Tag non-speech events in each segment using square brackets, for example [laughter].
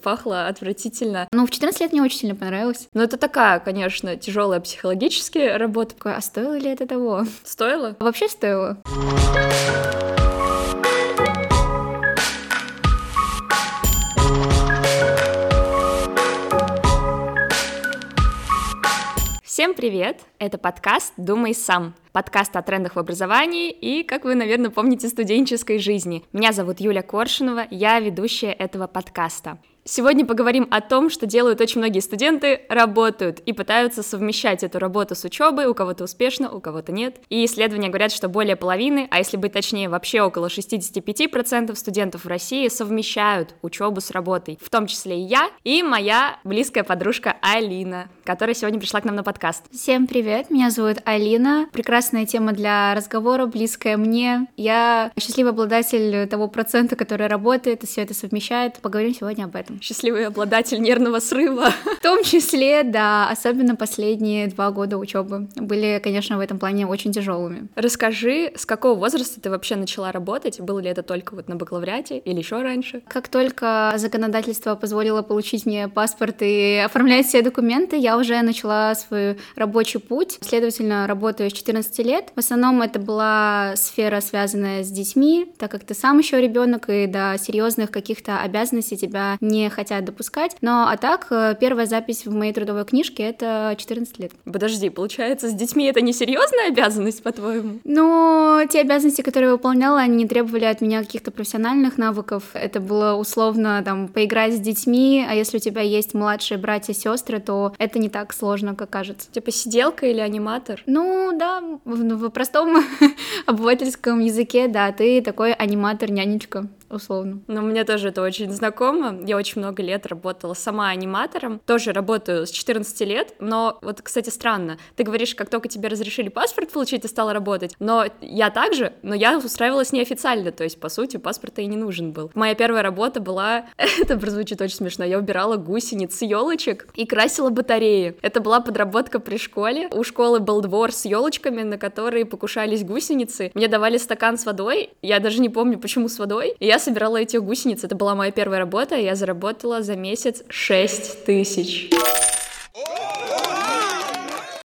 Пахло отвратительно. Ну, в 14 лет мне очень сильно понравилось. Но это такая, конечно, тяжелая психологически работа. А стоило ли это того? Стоило? Вообще стоило. Всем привет! Это подкаст «Думай сам». Подкаст о трендах в образовании и, как вы, наверное, помните, студенческой жизни. Меня зовут Юля Коршунова, я ведущая этого подкаста. Сегодня поговорим о том, что делают очень многие студенты, работают и пытаются совмещать эту работу с учебой, у кого-то успешно, у кого-то нет. И исследования говорят, что более половины, а если быть точнее, вообще около 65% студентов в России совмещают учебу с работой, в том числе и я, и моя близкая подружка Алина, которая сегодня пришла к нам на подкаст. Всем привет, меня зовут Алина. Прекрасная тема для разговора, близкая мне. Я счастливый обладатель того процента, который работает и все это совмещает. Поговорим сегодня об этом. Счастливый обладатель нервного срыва. [laughs] В том числе, да, особенно последние два года учебы были, конечно, в этом плане очень тяжелыми. Расскажи, с какого возраста ты вообще начала работать? Было ли это только вот на бакалавриате или еще раньше? Как только законодательство позволило получить мне паспорт и оформлять все документы, я уже начала свой рабочий путь. Следовательно, работаю с 14 лет. В основном это была сфера, связанная с детьми, так как ты сам еще ребенок, и до серьезных каких-то обязанностей тебя не не хотят допускать. Но а так, э, первая запись в моей трудовой книжке — это 14 лет. Подожди, получается, с детьми это не серьезная обязанность, по-твоему? Ну, те обязанности, которые я выполняла, они не требовали от меня каких-то профессиональных навыков. Это было условно, там, поиграть с детьми, а если у тебя есть младшие братья, сестры, то это не так сложно, как кажется. Типа сиделка или аниматор? Ну, да, в, в простом [laughs] обывательском языке, да, ты такой аниматор-нянечка условно. Но мне тоже это очень знакомо. Я очень много лет работала сама аниматором. Тоже работаю с 14 лет. Но вот, кстати, странно. Ты говоришь, как только тебе разрешили паспорт получить, ты стала работать. Но я также, но я устраивалась неофициально. То есть, по сути, паспорта и не нужен был. Моя первая работа была... [laughs] это прозвучит очень смешно. Я убирала гусениц елочек и красила батареи. Это была подработка при школе. У школы был двор с елочками, на которые покушались гусеницы. Мне давали стакан с водой. Я даже не помню, почему с водой. И я собирала эти гусеницы. Это была моя первая работа, я заработала за месяц 6 тысяч.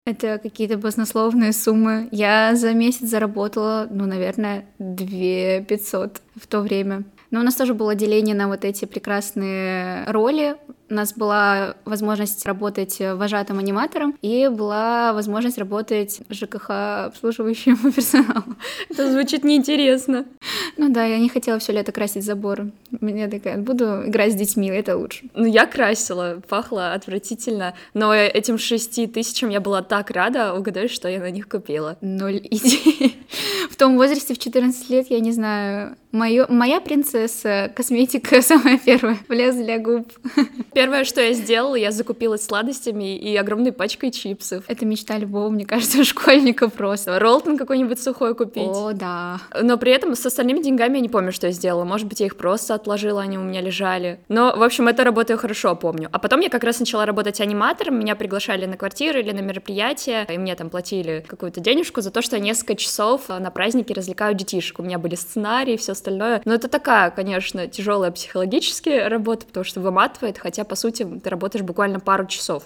Это какие-то баснословные суммы. Я за месяц заработала, ну, наверное, 2 500 в то время. Но у нас тоже было деление на вот эти прекрасные роли. У нас была возможность работать вожатым аниматором и была возможность работать ЖКХ обслуживающим [laughs] персоналом. Это звучит неинтересно. Ну да, я не хотела все лето красить заборы. Мне такая, буду играть с детьми, это лучше. Ну, я красила, пахло отвратительно, но этим шести тысячам я была так рада, угадай, что я на них купила. Ноль идей. [laughs] В том возрасте, в 14 лет, я не знаю, Моё, моя принцесса, косметика [laughs] самая первая, влез для губ. Первое, что я сделала, я закупилась сладостями и огромной пачкой чипсов. Это мечта любого, мне кажется, [laughs] школьника просто. Роллтон какой-нибудь сухой купить. О, да. Но при этом с остальными деньгами я не помню, что я сделала. Может быть, я их просто отложила, они у меня лежали. Но, в общем, эту работу я хорошо помню. А потом я как раз начала работать аниматором, меня приглашали на квартиры или на мероприятия, и мне там платили какую-то денежку за то, что я несколько часов на празднике развлекаю детишек. У меня были сценарии, все остальное. Но это такая, конечно, тяжелая психологически работа, потому что выматывает, хотя, по сути, ты работаешь буквально пару часов.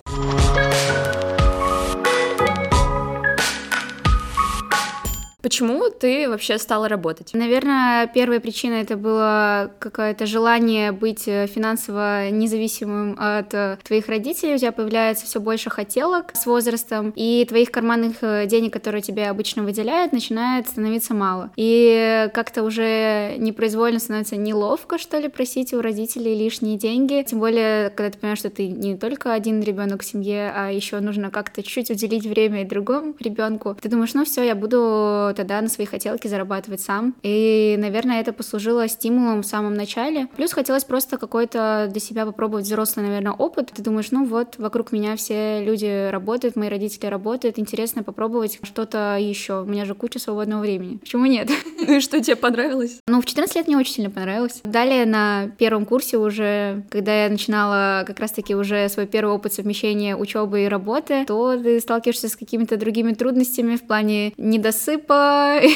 Почему ты вообще стала работать? Наверное, первая причина это было какое-то желание быть э, финансово независимым от э, твоих родителей. У тебя появляется все больше хотелок с возрастом, и твоих карманных э, денег, которые тебе обычно выделяют, начинает становиться мало. И как-то уже непроизвольно становится неловко, что ли, просить у родителей лишние деньги. Тем более, когда ты понимаешь, что ты не только один ребенок в семье, а еще нужно как-то чуть-чуть уделить время и другому ребенку. Ты думаешь, ну все, я буду тогда на свои хотелки зарабатывать сам. И, наверное, это послужило стимулом в самом начале. Плюс хотелось просто какой-то для себя попробовать взрослый, наверное, опыт. Ты думаешь, ну вот, вокруг меня все люди работают, мои родители работают, интересно попробовать что-то еще. У меня же куча свободного времени. Почему нет? [laughs] Ну и что тебе понравилось? Ну, в 14 лет мне очень сильно понравилось. Далее на первом курсе уже, когда я начинала как раз-таки уже свой первый опыт совмещения учебы и работы, то ты сталкиваешься с какими-то другими трудностями в плане недосыпа,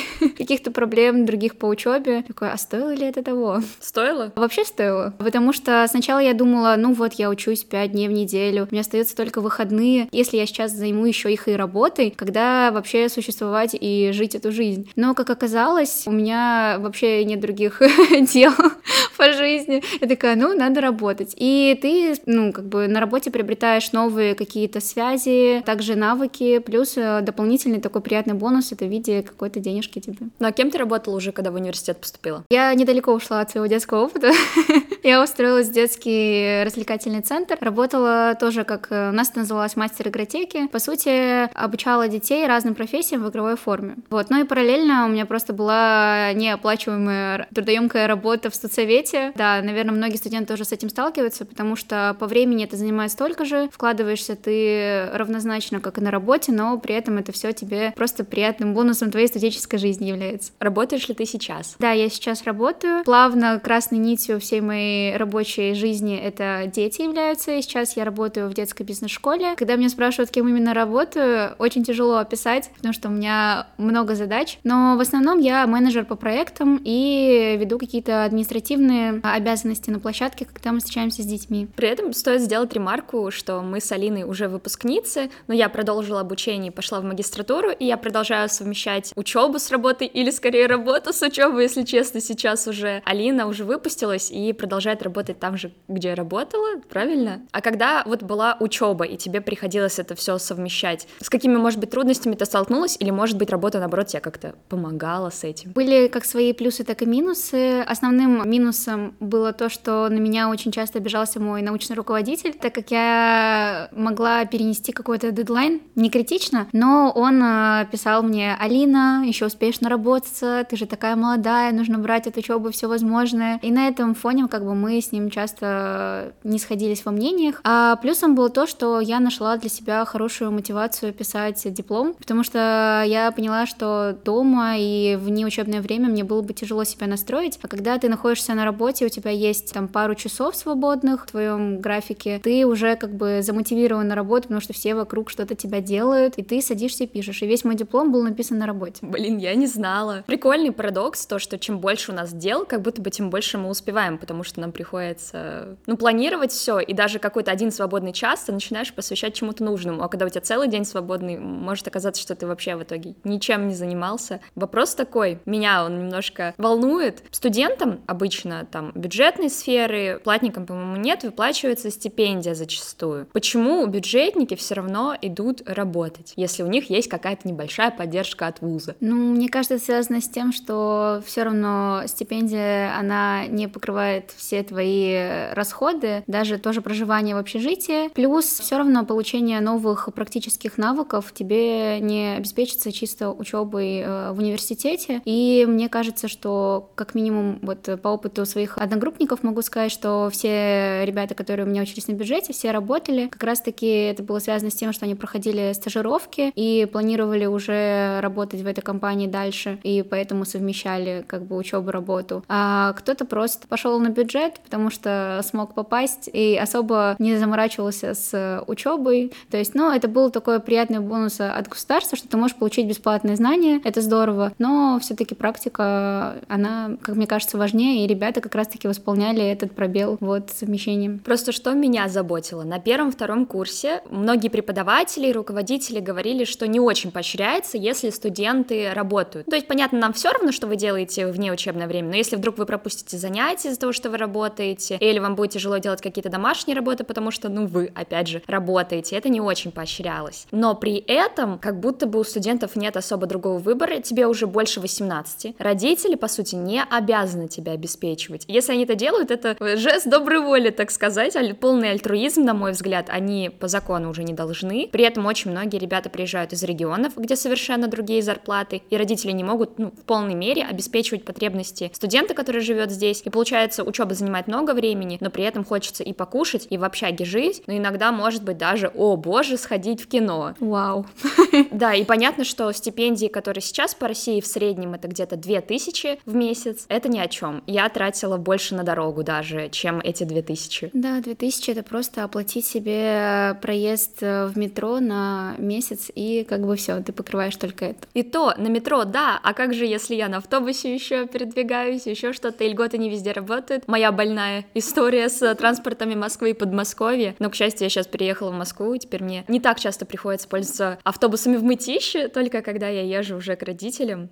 [laughs] каких-то проблем других по учебе. Такое, а стоило ли это того? Стоило? Вообще стоило. Потому что сначала я думала, ну вот я учусь 5 дней в неделю, у меня остается только выходные. Если я сейчас займу еще их и работой, когда вообще существовать и жить эту жизнь? Но, как оказалось, у меня вообще нет других [laughs] дел [laughs] по жизни. Я такая, ну, надо работать. И ты, ну, как бы на работе приобретаешь новые какие-то связи, также навыки, плюс э, дополнительный такой приятный бонус — это в виде какой-то денежки тебе. Ну, а кем ты работала уже, когда в университет поступила? Я недалеко ушла от своего детского опыта. [laughs] Я устроилась в детский развлекательный центр. Работала тоже, как э, у нас это называлось, мастер игротеки. По сути, обучала детей разным профессиям в игровой форме. Вот. Ну и параллельно у меня просто была неоплачиваемая трудоемкая работа в студсовете. Да, наверное, многие студенты тоже с этим сталкиваются, потому что по времени это занимает столько же, вкладываешься ты равнозначно, как и на работе, но при этом это все тебе просто приятным бонусом твоей студенческой жизни является. Работаешь ли ты сейчас? Да, я сейчас работаю. Плавно красной нитью всей моей рабочей жизни это дети являются. И сейчас я работаю в детской бизнес-школе. Когда меня спрашивают, кем именно работаю, очень тяжело описать, потому что у меня много задач. Но в основном я менеджер по проектам и веду какие-то административные обязанности на площадке, когда мы встречаемся с детьми. При этом стоит сделать ремарку, что мы с Алиной уже выпускницы, но я продолжила обучение, пошла в магистратуру, и я продолжаю совмещать учебу с работой, или скорее работу с учебой, если честно, сейчас уже Алина уже выпустилась и продолжает работать там же, где работала, правильно? А когда вот была учеба, и тебе приходилось это все совмещать, с какими, может быть, трудностями ты столкнулась, или, может быть, работа, наоборот, тебе как-то помогала с этим? Были как свои плюсы, так и минусы. Основным минусом было то, что на меня очень часто обижался мой научный руководитель, так как я могла перенести какой-то дедлайн, не критично, но он э, писал мне, Алина, еще успеешь наработаться, ты же такая молодая, нужно брать от учебы все возможное. И на этом фоне как бы мы с ним часто не сходились во мнениях. А плюсом было то, что я нашла для себя хорошую мотивацию писать диплом, потому что я поняла, что дома и в неучебное время мне было бы тяжело себя настроить, а когда ты находишься на работе, у тебя есть там пару часов свободных в твоем графике, ты уже как бы замотивирован на работу, потому что все вокруг что-то тебя делают, и ты садишься и пишешь. И весь мой диплом был написан на работе. Блин, я не знала. Прикольный парадокс, то, что чем больше у нас дел, как будто бы тем больше мы успеваем, потому что нам приходится, ну, планировать все, и даже какой-то один свободный час ты начинаешь посвящать чему-то нужному, а когда у тебя целый день свободный, может оказаться, что ты вообще в итоге ничем не занимался. Вопрос такой, меня он немножко волнует. Студентам обычно там бюджетной сферы, платникам, по-моему, нет, выплачивается стипендия зачастую. Почему бюджетники все равно идут работать, если у них есть какая-то небольшая поддержка от вуза? Ну, мне кажется, это связано с тем, что все равно стипендия, она не покрывает все твои расходы, даже тоже проживание в общежитии. Плюс все равно получение новых практических навыков тебе не обеспечится чисто учебой э, в университете. И мне кажется, что как минимум вот по опыту своих одногруппников могу сказать, что все ребята, которые у меня учились на бюджете, все работали. Как раз-таки это было связано с тем, что они проходили стажировки и планировали уже работать в этой компании дальше, и поэтому совмещали как бы учебу, работу. А кто-то просто пошел на бюджет, потому что смог попасть и особо не заморачивался с учебой. То есть, ну, это был такой приятный бонус от государства, что ты можешь получить бесплатные знания, это здорово, но все-таки практика, она, как мне кажется, важнее, и ребята как раз-таки восполняли этот пробел вот совмещением. Просто что меня заботило, на первом-втором курсе многие преподаватели и руководители говорили, что не очень поощряется, если студенты работают. То есть, понятно, нам все равно, что вы делаете вне учебное время, но если вдруг вы пропустите занятия из-за того, что вы работаете, или вам будет тяжело делать какие-то домашние работы, потому что, ну, вы, опять же, работаете, это не очень поощрялось. Но при этом, как будто бы у студентов нет особо другого выбора, тебе уже больше 18. Родители, по сути, не обязаны тебя обеспечивать. Если они это делают, это жест доброй воли, так сказать, полный альтруизм, на мой взгляд, они по закону уже не должны. При этом очень многие ребята приезжают из регионов, где совершенно другие зарплаты, и родители не могут ну, в полной мере обеспечивать потребности студента, который живет здесь. И получается, учеба занимает много времени, но при этом хочется и покушать, и в общаге жить, но иногда может быть даже, о боже, сходить в кино. Вау. [laughs] Да, и понятно, что стипендии, которые сейчас по России в среднем это где-то 2000 в месяц, это ни о чем. Я тратила больше на дорогу даже, чем эти 2000. Да, 2000 это просто оплатить себе проезд в метро на месяц, и как бы все, ты покрываешь только это. И то на метро, да, а как же, если я на автобусе еще передвигаюсь, еще что-то, и льготы не везде работают. Моя больная история с транспортами Москвы и Подмосковья. Но, к счастью, я сейчас переехала в Москву, и теперь мне не так часто приходится пользоваться автобусами в Мытище, только когда я езжу уже к родителям.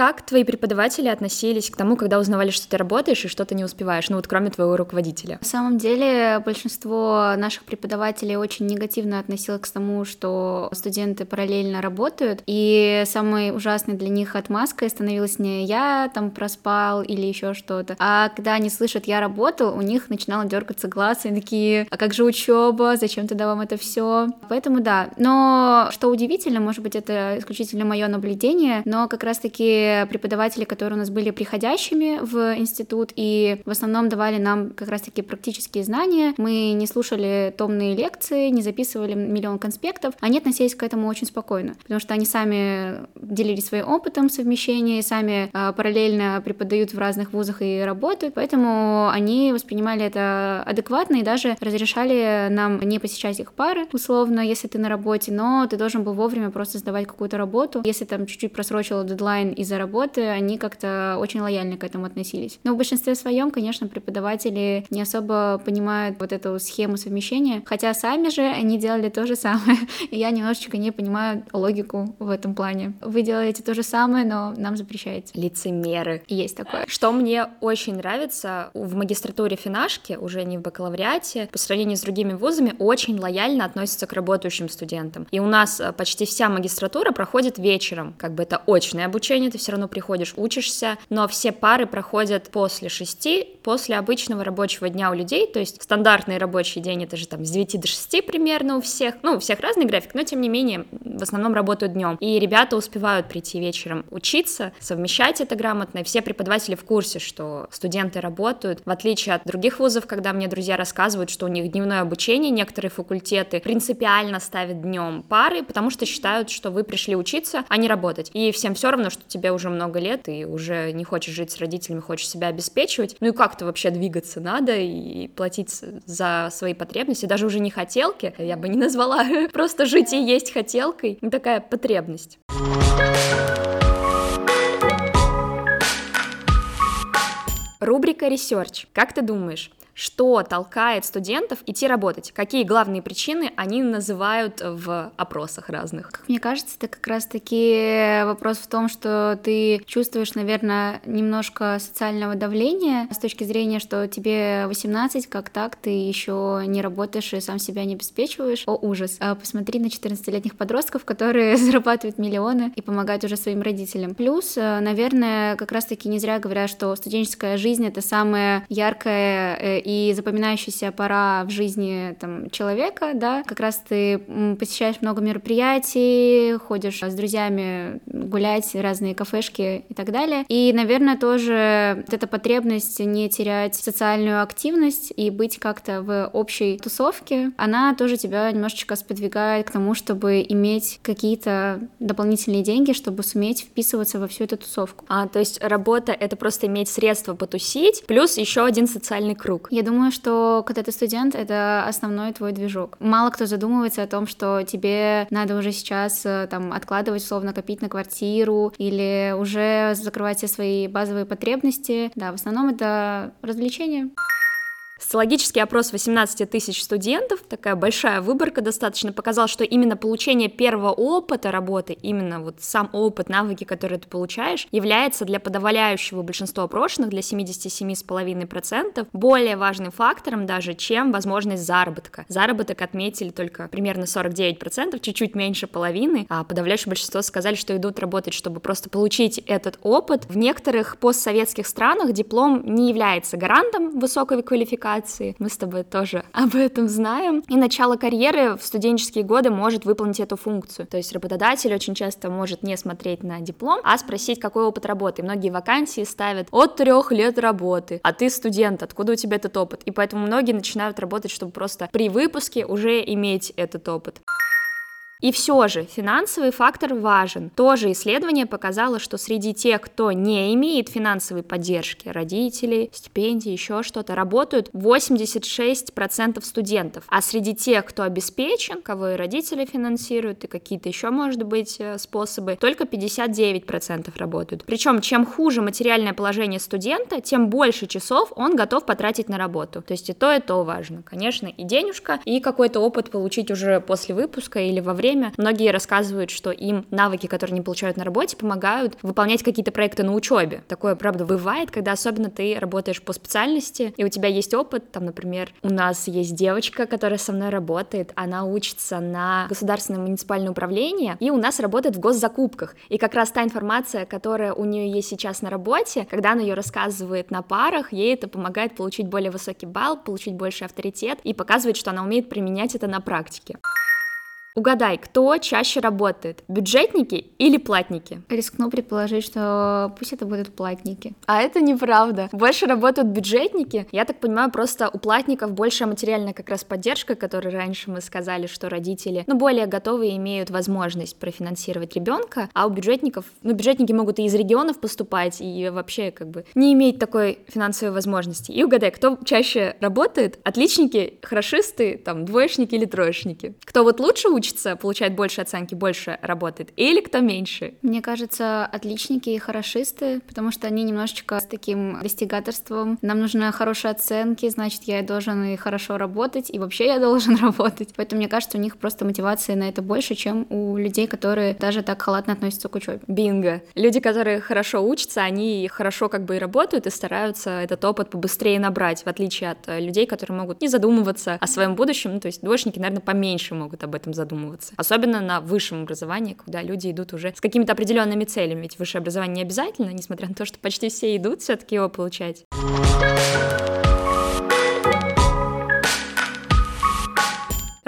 Как твои преподаватели относились к тому, когда узнавали, что ты работаешь и что ты не успеваешь, ну вот кроме твоего руководителя? На самом деле большинство наших преподавателей очень негативно относилось к тому, что студенты параллельно работают, и самой ужасной для них отмазкой становилась не я там проспал или еще что-то, а когда они слышат «я работал», у них начинало дергаться глаз, и они такие «а как же учеба? Зачем тогда вам это все?» Поэтому да, но что удивительно, может быть, это исключительно мое наблюдение, но как раз-таки преподаватели, которые у нас были приходящими в институт и в основном давали нам как раз-таки практические знания. Мы не слушали томные лекции, не записывали миллион конспектов. Они относились к этому очень спокойно, потому что они сами делились своим опытом совмещения, сами э, параллельно преподают в разных вузах и работают, поэтому они воспринимали это адекватно и даже разрешали нам не посещать их пары, условно, если ты на работе, но ты должен был вовремя просто сдавать какую-то работу. Если там чуть-чуть просрочил дедлайн из-за работы, они как-то очень лояльно к этому относились. Но в большинстве своем, конечно, преподаватели не особо понимают вот эту схему совмещения, хотя сами же они делали то же самое, [laughs] и я немножечко не понимаю логику в этом плане. Вы делаете то же самое, но нам запрещаете. Лицемеры. Есть такое. Что мне очень нравится, в магистратуре финашки, уже не в бакалавриате, по сравнению с другими вузами, очень лояльно относятся к работающим студентам. И у нас э, почти вся магистратура проходит вечером, как бы это очное обучение, ты все равно приходишь, учишься, но все пары проходят после шести, после обычного рабочего дня у людей, то есть стандартный рабочий день это же там с 9 до 6 примерно у всех, ну, у всех разный график, но тем не менее в основном работают днем. И ребята успевают прийти вечером учиться, совмещать это грамотно, и все преподаватели в курсе, что студенты работают, в отличие от других вузов, когда мне друзья рассказывают, что у них дневное обучение, некоторые факультеты принципиально ставят днем пары, потому что считают, что вы пришли учиться, а не работать. И всем все равно, что тебе уже много лет, и уже не хочешь жить с родителями, хочешь себя обеспечивать. Ну и как-то вообще двигаться надо и платить за свои потребности, даже уже не хотелки, я бы не назвала, [laughs] просто жить и есть хотелкой, ну, такая потребность. Рубрика «Ресерч». Как ты думаешь, что толкает студентов идти работать, какие главные причины они называют в опросах разных. Как мне кажется, это как раз-таки вопрос в том, что ты чувствуешь, наверное, немножко социального давления с точки зрения, что тебе 18, как так, ты еще не работаешь и сам себя не обеспечиваешь. О, ужас. А посмотри на 14-летних подростков, которые [laughs] зарабатывают миллионы и помогают уже своим родителям. Плюс, э, наверное, как раз-таки не зря говорят, что студенческая жизнь — это самая яркая э, и запоминающаяся пора в жизни там, человека, да, как раз ты посещаешь много мероприятий, ходишь с друзьями гулять, разные кафешки и так далее. И, наверное, тоже вот эта потребность не терять социальную активность и быть как-то в общей тусовке, она тоже тебя немножечко сподвигает к тому, чтобы иметь какие-то дополнительные деньги, чтобы суметь вписываться во всю эту тусовку. А, то есть работа — это просто иметь средства потусить, плюс еще один социальный круг. Я думаю, что когда ты студент, это основной твой движок. Мало кто задумывается о том, что тебе надо уже сейчас э, там откладывать, условно, копить на квартиру или уже закрывать все свои базовые потребности. Да, в основном это развлечение. Социологический опрос 18 тысяч студентов, такая большая выборка достаточно, показал, что именно получение первого опыта работы, именно вот сам опыт, навыки, которые ты получаешь, является для подавляющего большинства опрошенных, для 77,5%, более важным фактором даже, чем возможность заработка. Заработок отметили только примерно 49%, чуть-чуть меньше половины, а подавляющее большинство сказали, что идут работать, чтобы просто получить этот опыт. В некоторых постсоветских странах диплом не является гарантом высокой квалификации, квалификации. Мы с тобой тоже [laughs] об этом знаем. И начало карьеры в студенческие годы может выполнить эту функцию. То есть работодатель очень часто может не смотреть на диплом, а спросить, какой опыт работы. многие вакансии ставят от трех лет работы, а ты студент, откуда у тебя этот опыт? И поэтому многие начинают работать, чтобы просто при выпуске уже иметь этот опыт. И все же финансовый фактор важен. Тоже исследование показало, что среди тех, кто не имеет финансовой поддержки, родителей, стипендий, еще что-то, работают 86% студентов. А среди тех, кто обеспечен, кого и родители финансируют, и какие-то еще, может быть, э, способы, только 59% работают. Причем, чем хуже материальное положение студента, тем больше часов он готов потратить на работу. То есть и то, и то важно. Конечно, и денежка, и какой-то опыт получить уже после выпуска или во время. Многие рассказывают, что им навыки, которые они получают на работе, помогают выполнять какие-то проекты на учебе. Такое, правда, бывает, когда особенно ты работаешь по специальности, и у тебя есть опыт, там, например, у нас есть девочка, которая со мной работает, она учится на государственное муниципальное управление, и у нас работает в госзакупках. И как раз та информация, которая у нее есть сейчас на работе, когда она ее рассказывает на парах, ей это помогает получить более высокий балл, получить больше авторитет и показывает, что она умеет применять это на практике. Угадай, кто чаще работает, бюджетники или платники? Рискну предположить, что пусть это будут платники. А это неправда. Больше работают бюджетники. Я так понимаю, просто у платников большая материальная как раз поддержка, которую раньше мы сказали, что родители, ну, более готовы имеют возможность профинансировать ребенка, а у бюджетников, ну, бюджетники могут и из регионов поступать, и вообще как бы не иметь такой финансовой возможности. И угадай, кто чаще работает? Отличники, хорошисты, там, двоечники или троечники? Кто вот лучше учится, получает больше оценки, больше работает, или кто меньше? Мне кажется, отличники и хорошисты, потому что они немножечко с таким достигаторством. Нам нужны хорошие оценки, значит, я должен и хорошо работать, и вообще я должен [laughs] работать. Поэтому мне кажется, у них просто мотивации на это больше, чем у людей, которые даже так халатно относятся к учебе. Бинго. Люди, которые хорошо учатся, они хорошо как бы и работают, и стараются этот опыт побыстрее набрать, в отличие от людей, которые могут не задумываться о своем будущем. Ну, то есть двоечники, наверное, поменьше могут об этом задумываться задумываться. Особенно на высшем образовании, куда люди идут уже с какими-то определенными целями. Ведь высшее образование не обязательно, несмотря на то, что почти все идут все-таки его получать.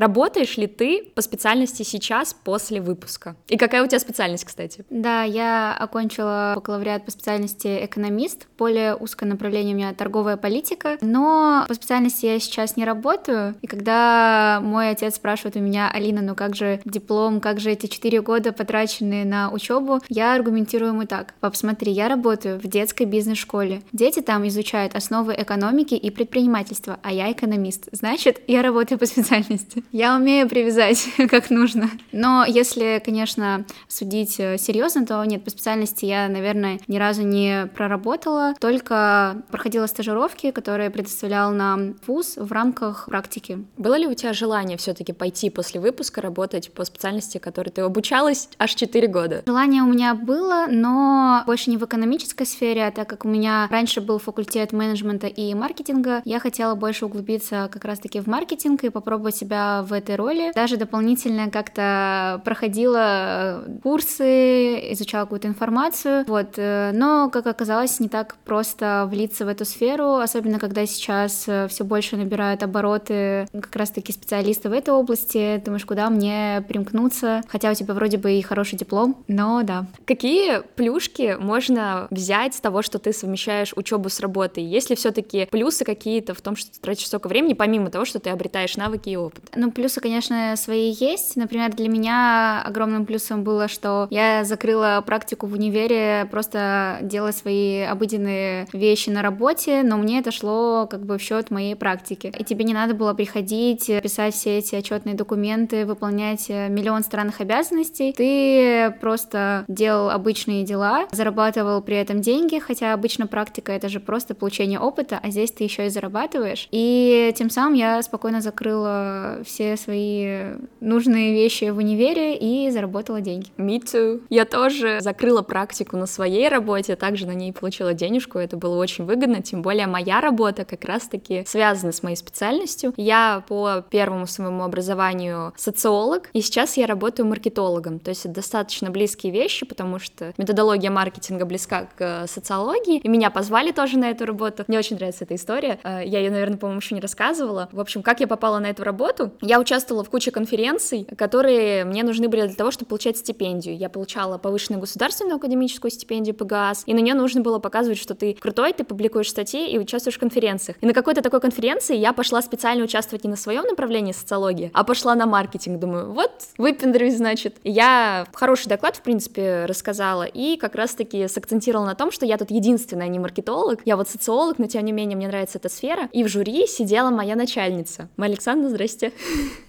Работаешь ли ты по специальности сейчас после выпуска? И какая у тебя специальность, кстати? Да, я окончила бакалавриат по специальности экономист. Более узкое направление у меня торговая политика. Но по специальности я сейчас не работаю. И когда мой отец спрашивает у меня, Алина, ну как же диплом, как же эти четыре года потраченные на учебу, я аргументирую ему так. Пап, смотри, я работаю в детской бизнес-школе. Дети там изучают основы экономики и предпринимательства, а я экономист. Значит, я работаю по специальности. Я умею привязать [laughs] как нужно. Но если, конечно, судить э, серьезно, то нет, по специальности я, наверное, ни разу не проработала, только проходила стажировки, которые предоставлял нам вуз в рамках практики. Было ли у тебя желание все-таки пойти после выпуска работать по специальности, которой ты обучалась аж 4 года? Желание у меня было, но больше не в экономической сфере, а так как у меня раньше был факультет менеджмента и маркетинга, я хотела больше углубиться как раз-таки в маркетинг и попробовать себя в этой роли. Даже дополнительно как-то проходила э, курсы, изучала какую-то информацию, вот. Э, но, как оказалось, не так просто влиться в эту сферу, особенно когда сейчас э, все больше набирают обороты как раз-таки специалисты в этой области. Думаешь, куда мне примкнуться? Хотя у тебя вроде бы и хороший диплом, но да. Какие плюшки можно взять с того, что ты совмещаешь учебу с работой? Есть ли все-таки плюсы какие-то в том, что ты тратишь столько времени, помимо того, что ты обретаешь навыки и опыт? Ну, плюсы, конечно, свои есть. Например, для меня огромным плюсом было, что я закрыла практику в универе, просто делая свои обыденные вещи на работе, но мне это шло как бы в счет моей практики. И тебе не надо было приходить, писать все эти отчетные документы, выполнять миллион странных обязанностей. Ты просто делал обычные дела, зарабатывал при этом деньги, хотя обычно практика это же просто получение опыта, а здесь ты еще и зарабатываешь. И тем самым я спокойно закрыла все все свои нужные вещи в универе и заработала деньги. Me too. Я тоже закрыла практику на своей работе, также на ней получила денежку, это было очень выгодно, тем более моя работа как раз-таки связана с моей специальностью. Я по первому своему образованию социолог, и сейчас я работаю маркетологом, то есть это достаточно близкие вещи, потому что методология маркетинга близка к э, социологии, и меня позвали тоже на эту работу. Мне очень нравится эта история, э, я ее, наверное, по-моему, еще не рассказывала. В общем, как я попала на эту работу? Я участвовала в куче конференций, которые мне нужны были для того, чтобы получать стипендию. Я получала повышенную государственную академическую стипендию ПГАС, и на нее нужно было показывать, что ты крутой, ты публикуешь статьи и участвуешь в конференциях. И на какой-то такой конференции я пошла специально участвовать не на своем направлении социологии, а пошла на маркетинг. Думаю, вот, выпендрюсь, значит. Я хороший доклад, в принципе, рассказала, и как раз-таки сакцентировала на том, что я тут единственная не маркетолог, я вот социолог, но тем не менее мне нравится эта сфера. И в жюри сидела моя начальница. Александра, здрасте.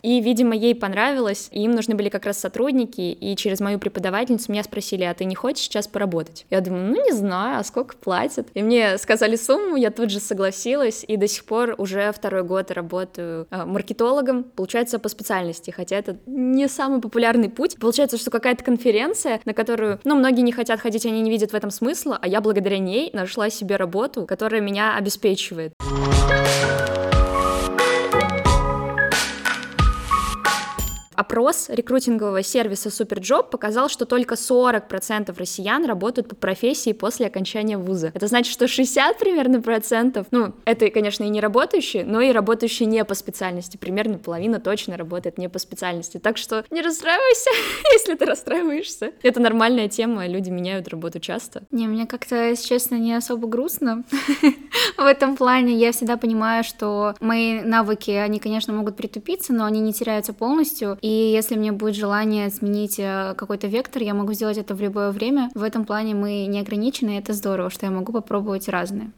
И, видимо, ей понравилось, и им нужны были как раз сотрудники, и через мою преподавательницу меня спросили, а ты не хочешь сейчас поработать? Я думаю, ну не знаю, а сколько платят? И мне сказали сумму, я тут же согласилась, и до сих пор уже второй год работаю э, маркетологом, получается, по специальности, хотя это не самый популярный путь. Получается, что какая-то конференция, на которую, ну, многие не хотят ходить, они не видят в этом смысла, а я благодаря ней нашла себе работу, которая меня обеспечивает. Опрос рекрутингового сервиса Superjob показал, что только 40% россиян работают по профессии после окончания вуза. Это значит, что 60 примерно процентов, ну, это, конечно, и не работающие, но и работающие не по специальности. Примерно половина точно работает не по специальности. Так что не расстраивайся, [laughs] если ты расстраиваешься. Это нормальная тема, люди меняют работу часто. Не, мне как-то, если честно, не особо грустно [laughs] в этом плане. Я всегда понимаю, что мои навыки, они, конечно, могут притупиться, но они не теряются полностью. И если мне будет желание сменить э, какой-то вектор, я могу сделать это в любое время. В этом плане мы не ограничены, и это здорово, что я могу попробовать разные.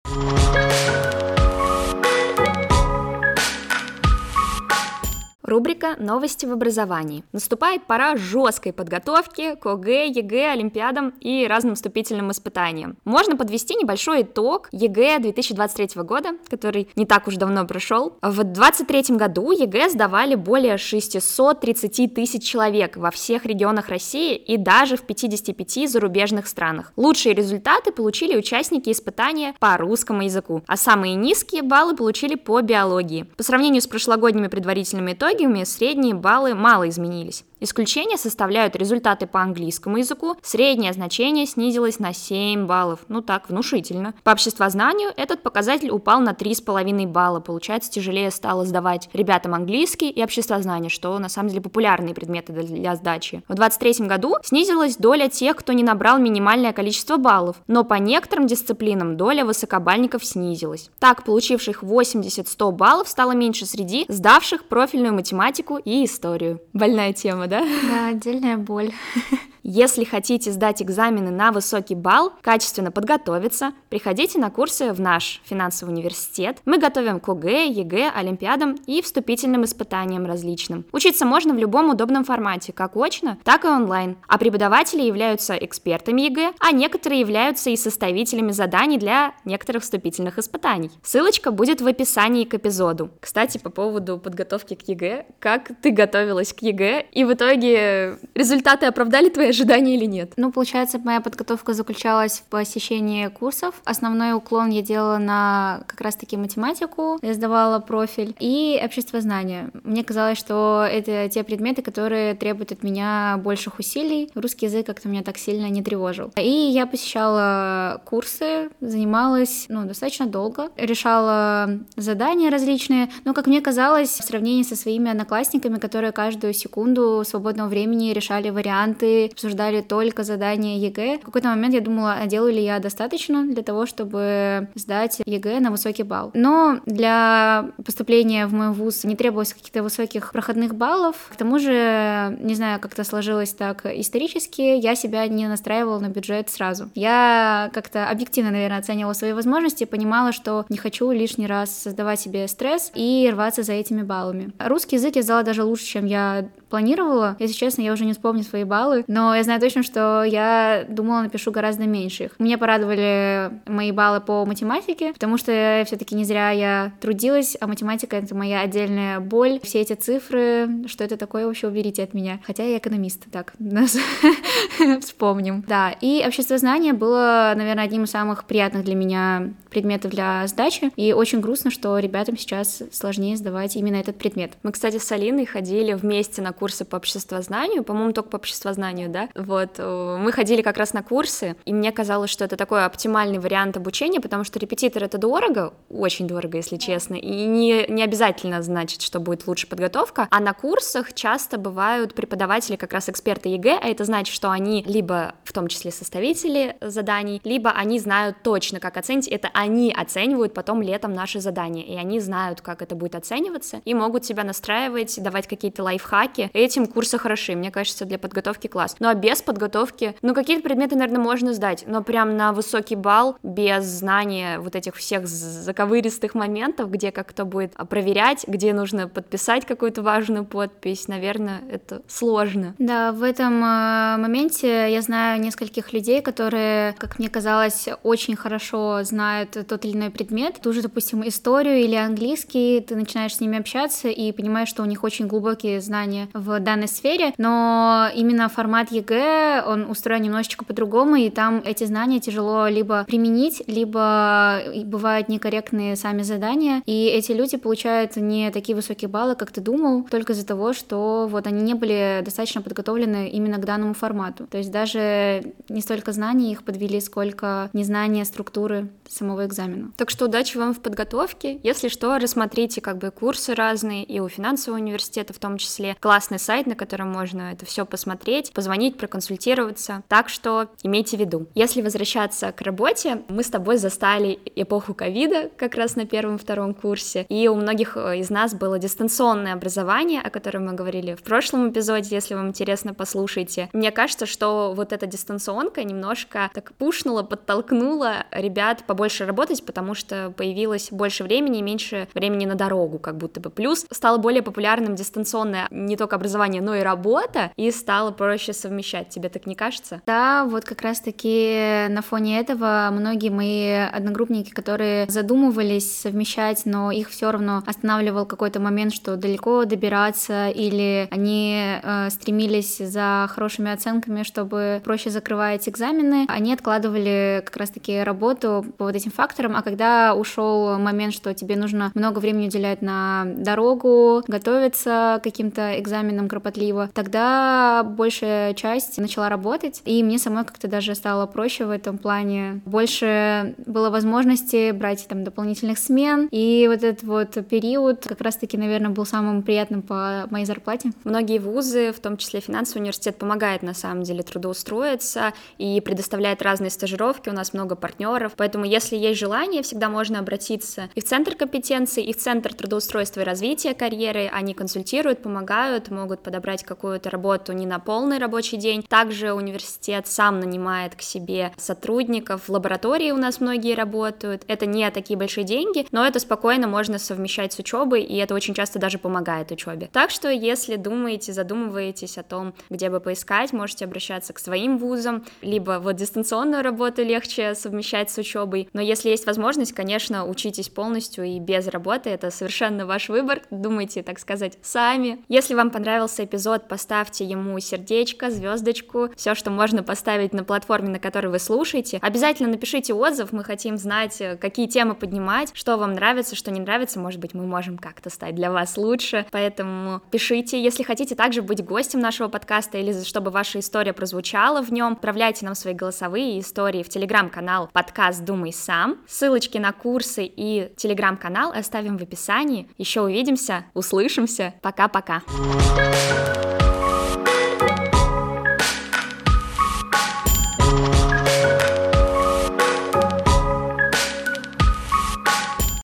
Рубрика «Новости в образовании». Наступает пора жесткой подготовки к ОГЭ, ЕГЭ, Олимпиадам и разным вступительным испытаниям. Можно подвести небольшой итог ЕГЭ 2023 года, который не так уж давно прошел. В 2023 году ЕГЭ сдавали более 630 тысяч человек во всех регионах России и даже в 55 зарубежных странах. Лучшие результаты получили участники испытания по русскому языку, а самые низкие баллы получили по биологии. По сравнению с прошлогодними предварительными итогами, коллегиуме средние баллы мало изменились. Исключение составляют результаты по английскому языку. Среднее значение снизилось на 7 баллов. Ну так, внушительно. По обществознанию этот показатель упал на 3,5 балла. Получается, тяжелее стало сдавать ребятам английский и обществознание, что на самом деле популярные предметы для сдачи. В 2023 году снизилась доля тех, кто не набрал минимальное количество баллов, но по некоторым дисциплинам доля высокобальников снизилась. Так, получивших 80-100 баллов стало меньше среди сдавших профильную математику и историю. Больная тема да? Да, отдельная боль. [laughs] Если хотите сдать экзамены на высокий балл, качественно подготовиться, приходите на курсы в наш финансовый университет. Мы готовим к ОГЭ, ЕГЭ, Олимпиадам и вступительным испытаниям различным. Учиться можно в любом удобном формате, как очно, так и онлайн. А преподаватели являются экспертами ЕГЭ, а некоторые являются и составителями заданий для некоторых вступительных испытаний. Ссылочка будет в описании к эпизоду. Кстати, по поводу подготовки к ЕГЭ, как ты готовилась к ЕГЭ, и в итоге результаты оправдали твои ожидания или нет? Ну, получается, моя подготовка заключалась в посещении курсов. Основной уклон я делала на как раз-таки математику, я сдавала профиль, и обществознание. Мне казалось, что это те предметы, которые требуют от меня больших усилий. Русский язык как-то меня так сильно не тревожил. И я посещала курсы, занималась, ну, достаточно долго, решала задания различные, но, как мне казалось, в сравнении со своими одноклассниками, которые каждую секунду свободного времени решали варианты, обсуждали только задания ЕГЭ. В какой-то момент я думала, а делаю ли я достаточно для того, чтобы сдать ЕГЭ на высокий балл. Но для поступления в мой вуз не требовалось каких-то высоких проходных баллов. К тому же, не знаю, как-то сложилось так исторически, я себя не настраивала на бюджет сразу. Я как-то объективно, наверное, оценивала свои возможности, понимала, что не хочу лишний раз создавать себе стресс и рваться за этими баллами. Русский язык я сдала даже лучше, чем я планировала. Если честно, я уже не вспомню свои баллы, но я знаю точно, что я думала, напишу гораздо меньше их. Меня порадовали мои баллы по математике, потому что все-таки не зря я трудилась, а математика — это моя отдельная боль. Все эти цифры, что это такое, вообще уберите от меня. Хотя я экономист, так, [laughs] вспомним. Да, и общество знания было, наверное, одним из самых приятных для меня предметов для сдачи, и очень грустно, что ребятам сейчас сложнее сдавать именно этот предмет. Мы, кстати, с Алиной ходили вместе на курс курсы по обществознанию, по-моему, только по обществознанию, да, вот, э, мы ходили как раз на курсы, и мне казалось, что это такой оптимальный вариант обучения, потому что репетитор это дорого, очень дорого, если честно, и не, не обязательно значит, что будет лучше подготовка, а на курсах часто бывают преподаватели как раз эксперты ЕГЭ, а это значит, что они либо в том числе составители заданий, либо они знают точно, как оценить, это они оценивают потом летом наши задания, и они знают, как это будет оцениваться, и могут себя настраивать, давать какие-то лайфхаки. Этим курсы хороши, мне кажется, для подготовки класс. Ну а без подготовки, ну какие-то предметы, наверное, можно сдать, но прям на высокий балл, без знания вот этих всех заковыристых моментов, где как кто будет проверять, где нужно подписать какую-то важную подпись, наверное, это сложно. Да, в этом э, моменте я знаю нескольких людей, которые, как мне казалось, очень хорошо знают тот или иной предмет, ту же, допустим, историю или английский, ты начинаешь с ними общаться и понимаешь, что у них очень глубокие знания в данной сфере, но именно формат ЕГЭ, он устроен немножечко по-другому, и там эти знания тяжело либо применить, либо бывают некорректные сами задания, и эти люди получают не такие высокие баллы, как ты думал, только из-за того, что вот они не были достаточно подготовлены именно к данному формату. То есть даже не столько знаний их подвели, сколько незнание структуры самого экзамена. Так что удачи вам в подготовке. Если что, рассмотрите как бы курсы разные и у финансового университета в том числе. Классный сайт, на котором можно это все посмотреть, позвонить, проконсультироваться. Так что имейте в виду. Если возвращаться к работе, мы с тобой застали эпоху ковида как раз на первом-втором курсе, и у многих э, из нас было дистанционное образование, о котором мы говорили в прошлом эпизоде, если вам интересно, послушайте. Мне кажется, что вот эта дистанционка немножко так пушнула, подтолкнула ребят побольше работать, потому что появилось больше времени и меньше времени на дорогу, как будто бы. Плюс стало более популярным дистанционное не только образование, но и работа, и стало проще совмещать. Тебе так не кажется? Да, вот как раз-таки на фоне этого многие мои одногруппники, которые задумывались совмещать, но их все равно останавливал какой-то момент, что далеко добираться, или они э, стремились за хорошими оценками, чтобы проще закрывать экзамены, они откладывали как раз-таки работу по вот этим факторам, а когда ушел момент, что тебе нужно много времени уделять на дорогу, готовиться к каким-то экзаменам кропотливо, тогда большая часть начала работать, и мне самой как-то даже стало проще в этом плане. Больше было возможности брать там дополнительных смен, и вот этот вот период как раз-таки, наверное, был самым приятным по моей зарплате. Многие вузы, в том числе финансовый университет, помогает на самом деле трудоустроиться и предоставляет разные стажировки, у нас много партнеров, поэтому если есть желание, всегда можно обратиться и в Центр компетенций, и в Центр трудоустройства и развития карьеры, они консультируют, помогают, могут подобрать какую-то работу не на полный рабочий день. Также университет сам нанимает к себе сотрудников, в лаборатории у нас многие работают, это не такие большие деньги, но это спокойно можно совмещать с учебой, и это очень часто даже помогает учебе. Так что, если думаете, задумываетесь о том, где бы поискать, можете обращаться к своим вузам, либо вот дистанционную работу легче совмещать с учебой, но если есть возможность, конечно, учитесь полностью и без работы, это совершенно ваш выбор, думайте, так сказать, сами. Если вам понравился эпизод, поставьте ему сердечко, звездочку, все, что можно поставить на платформе, на которой вы слушаете. Обязательно напишите отзыв, мы хотим знать, какие темы поднимать, что вам нравится, что не нравится, может быть, мы можем как-то стать для вас лучше, поэтому пишите, если хотите также быть гостем нашего подкаста или чтобы ваша история прозвучала в нем, отправляйте нам свои голосовые истории в телеграм-канал подкаст «Думай сам». Ссылочки на курсы и телеграм-канал оставим в описании. Еще увидимся, услышимся. Пока-пока. Thank Música